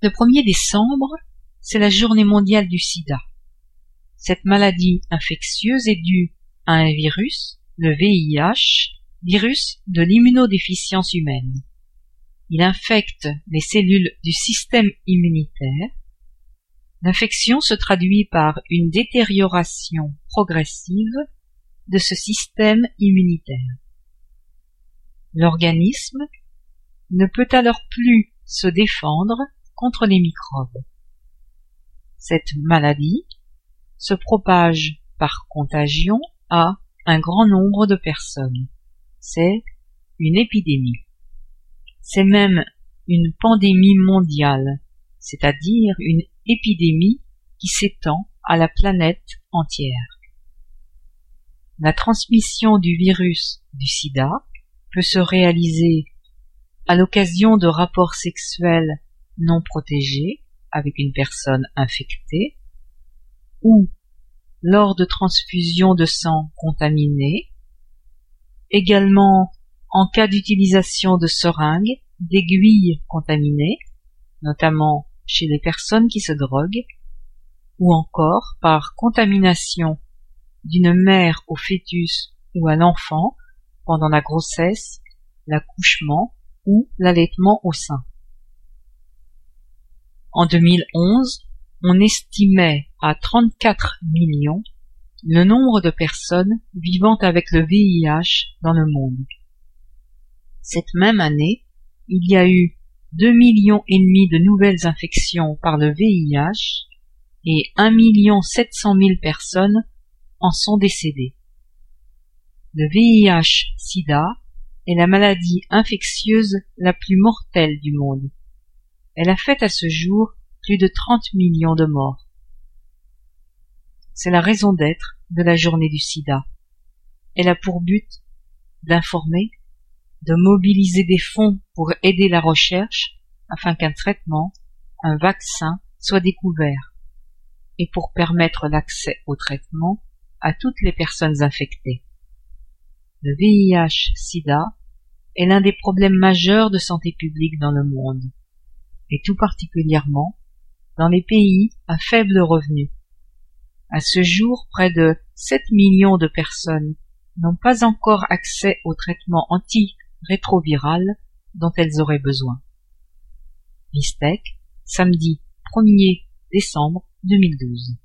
Le 1er décembre, c'est la journée mondiale du sida. Cette maladie infectieuse est due à un virus, le VIH, virus de l'immunodéficience humaine. Il infecte les cellules du système immunitaire. L'infection se traduit par une détérioration progressive de ce système immunitaire. L'organisme ne peut alors plus se défendre contre les microbes. Cette maladie se propage par contagion à un grand nombre de personnes. C'est une épidémie. C'est même une pandémie mondiale, c'est-à-dire une épidémie qui s'étend à la planète entière. La transmission du virus du sida peut se réaliser à l'occasion de rapports sexuels non protégés avec une personne infectée, ou lors de transfusion de sang contaminé, également en cas d'utilisation de seringues, d'aiguilles contaminées, notamment chez les personnes qui se droguent, ou encore par contamination d'une mère au fœtus ou à l'enfant pendant la grossesse, l'accouchement ou l'allaitement au sein. En 2011, on estimait à 34 millions le nombre de personnes vivant avec le VIH dans le monde. Cette même année, il y a eu 2 millions et demi de nouvelles infections par le VIH et 1 million 700 000 personnes en sont décédées. Le VIH-Sida est la maladie infectieuse la plus mortelle du monde. Elle a fait à ce jour plus de 30 millions de morts. C'est la raison d'être de la journée du sida. Elle a pour but d'informer, de mobiliser des fonds pour aider la recherche afin qu'un traitement, un vaccin soit découvert et pour permettre l'accès au traitement à toutes les personnes infectées. Le VIH-Sida est l'un des problèmes majeurs de santé publique dans le monde et tout particulièrement dans les pays à faible revenu. À ce jour, près de 7 millions de personnes n'ont pas encore accès au traitement antirétroviral dont elles auraient besoin. Mistec, samedi 1er décembre 2012.